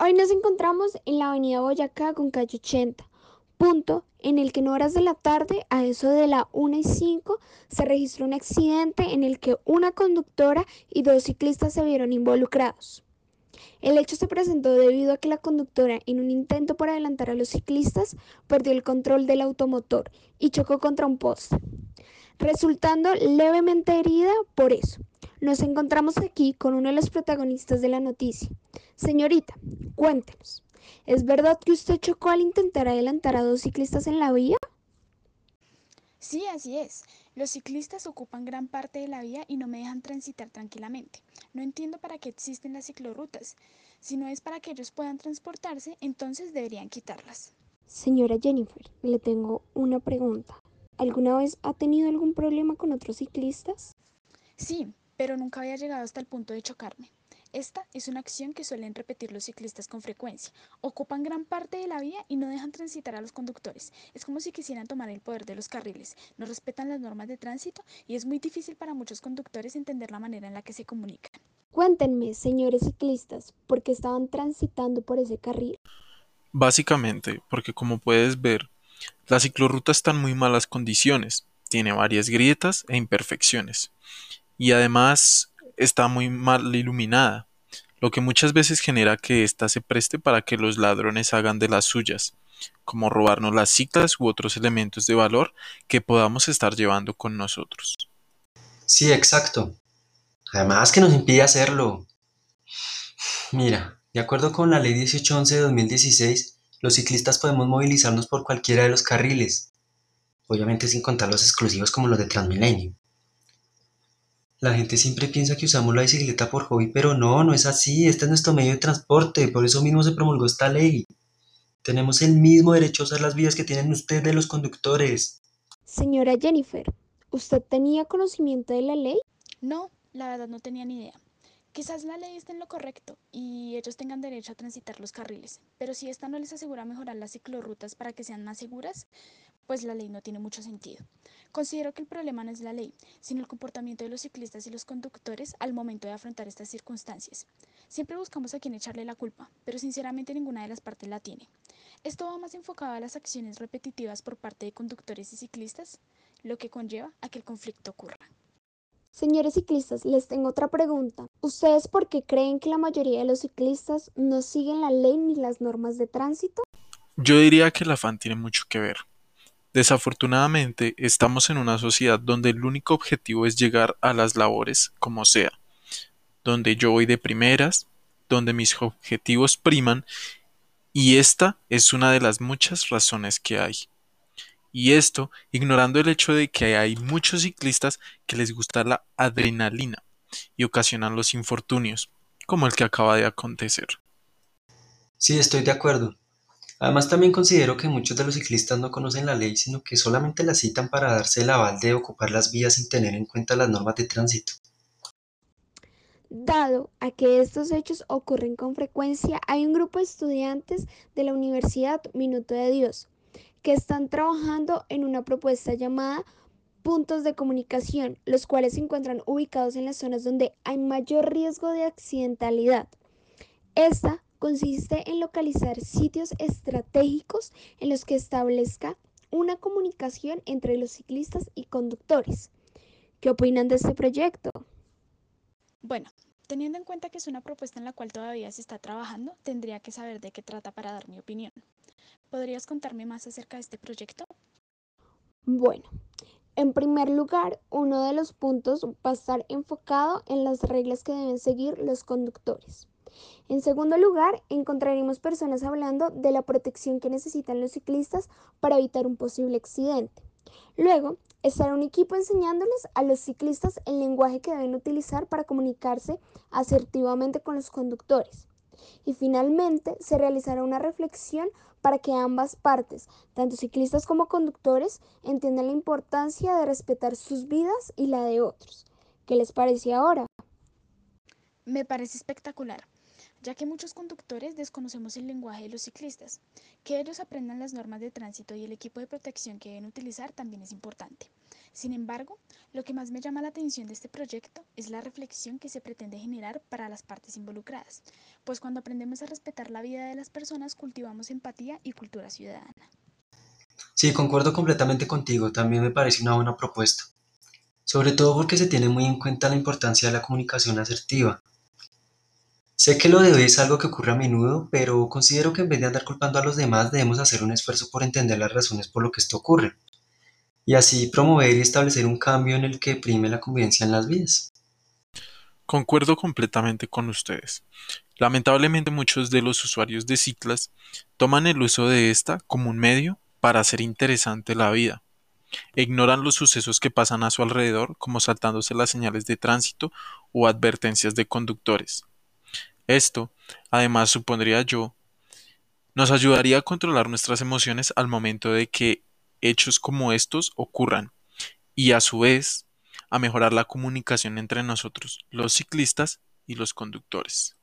Hoy nos encontramos en la avenida Boyacá con calle 80, punto en el que en horas de la tarde, a eso de la 1 y 5, se registró un accidente en el que una conductora y dos ciclistas se vieron involucrados. El hecho se presentó debido a que la conductora, en un intento por adelantar a los ciclistas, perdió el control del automotor y chocó contra un poste, resultando levemente herida por eso. Nos encontramos aquí con uno de los protagonistas de la noticia. Señorita, cuéntenos, ¿es verdad que usted chocó al intentar adelantar a dos ciclistas en la vía? Sí, así es. Los ciclistas ocupan gran parte de la vía y no me dejan transitar tranquilamente. No entiendo para qué existen las ciclorrutas. Si no es para que ellos puedan transportarse, entonces deberían quitarlas. Señora Jennifer, le tengo una pregunta. ¿Alguna vez ha tenido algún problema con otros ciclistas? Sí, pero nunca había llegado hasta el punto de chocarme. Esta es una acción que suelen repetir los ciclistas con frecuencia. Ocupan gran parte de la vía y no dejan transitar a los conductores. Es como si quisieran tomar el poder de los carriles. No respetan las normas de tránsito y es muy difícil para muchos conductores entender la manera en la que se comunican. Cuéntenme, señores ciclistas, ¿por qué estaban transitando por ese carril? Básicamente, porque como puedes ver, la ciclorruta está en muy malas condiciones. Tiene varias grietas e imperfecciones y además está muy mal iluminada, lo que muchas veces genera que ésta se preste para que los ladrones hagan de las suyas, como robarnos las ciclas u otros elementos de valor que podamos estar llevando con nosotros. Sí, exacto. Además que nos impide hacerlo. Mira, de acuerdo con la ley 1811 de 2016, los ciclistas podemos movilizarnos por cualquiera de los carriles, obviamente sin contar los exclusivos como los de Transmilenio. La gente siempre piensa que usamos la bicicleta por hobby, pero no, no es así. Este es nuestro medio de transporte, por eso mismo se promulgó esta ley. Tenemos el mismo derecho a usar las vías que tienen ustedes los conductores. Señora Jennifer, ¿usted tenía conocimiento de la ley? No, la verdad no tenía ni idea. Quizás la ley esté en lo correcto y ellos tengan derecho a transitar los carriles, pero si esta no les asegura mejorar las ciclorrutas para que sean más seguras, pues la ley no tiene mucho sentido. Considero que el problema no es la ley, sino el comportamiento de los ciclistas y los conductores al momento de afrontar estas circunstancias. Siempre buscamos a quien echarle la culpa, pero sinceramente ninguna de las partes la tiene. Esto va más enfocado a las acciones repetitivas por parte de conductores y ciclistas, lo que conlleva a que el conflicto ocurra. Señores ciclistas, les tengo otra pregunta. ¿Ustedes por qué creen que la mayoría de los ciclistas no siguen la ley ni las normas de tránsito? Yo diría que el afán tiene mucho que ver. Desafortunadamente, estamos en una sociedad donde el único objetivo es llegar a las labores como sea, donde yo voy de primeras, donde mis objetivos priman, y esta es una de las muchas razones que hay. Y esto ignorando el hecho de que hay muchos ciclistas que les gusta la adrenalina y ocasionan los infortunios, como el que acaba de acontecer. Sí, estoy de acuerdo. Además también considero que muchos de los ciclistas no conocen la ley, sino que solamente la citan para darse el aval de ocupar las vías sin tener en cuenta las normas de tránsito. Dado a que estos hechos ocurren con frecuencia, hay un grupo de estudiantes de la Universidad Minuto de Dios que están trabajando en una propuesta llamada puntos de comunicación, los cuales se encuentran ubicados en las zonas donde hay mayor riesgo de accidentalidad. Esta consiste en localizar sitios estratégicos en los que establezca una comunicación entre los ciclistas y conductores. ¿Qué opinan de este proyecto? Bueno, teniendo en cuenta que es una propuesta en la cual todavía se está trabajando, tendría que saber de qué trata para dar mi opinión. ¿Podrías contarme más acerca de este proyecto? Bueno, en primer lugar, uno de los puntos va a estar enfocado en las reglas que deben seguir los conductores. En segundo lugar, encontraremos personas hablando de la protección que necesitan los ciclistas para evitar un posible accidente. Luego, estará un equipo enseñándoles a los ciclistas el lenguaje que deben utilizar para comunicarse asertivamente con los conductores. Y finalmente, se realizará una reflexión para que ambas partes, tanto ciclistas como conductores, entiendan la importancia de respetar sus vidas y la de otros. ¿Qué les parece ahora? Me parece espectacular ya que muchos conductores desconocemos el lenguaje de los ciclistas. Que ellos aprendan las normas de tránsito y el equipo de protección que deben utilizar también es importante. Sin embargo, lo que más me llama la atención de este proyecto es la reflexión que se pretende generar para las partes involucradas, pues cuando aprendemos a respetar la vida de las personas cultivamos empatía y cultura ciudadana. Sí, concuerdo completamente contigo, también me parece una buena propuesta. Sobre todo porque se tiene muy en cuenta la importancia de la comunicación asertiva. Sé que lo de hoy es algo que ocurre a menudo, pero considero que en vez de andar culpando a los demás debemos hacer un esfuerzo por entender las razones por lo que esto ocurre, y así promover y establecer un cambio en el que prime la convivencia en las vías. Concuerdo completamente con ustedes. Lamentablemente muchos de los usuarios de ciclas toman el uso de esta como un medio para hacer interesante la vida. Ignoran los sucesos que pasan a su alrededor, como saltándose las señales de tránsito o advertencias de conductores. Esto, además, supondría yo, nos ayudaría a controlar nuestras emociones al momento de que hechos como estos ocurran y a su vez a mejorar la comunicación entre nosotros, los ciclistas y los conductores.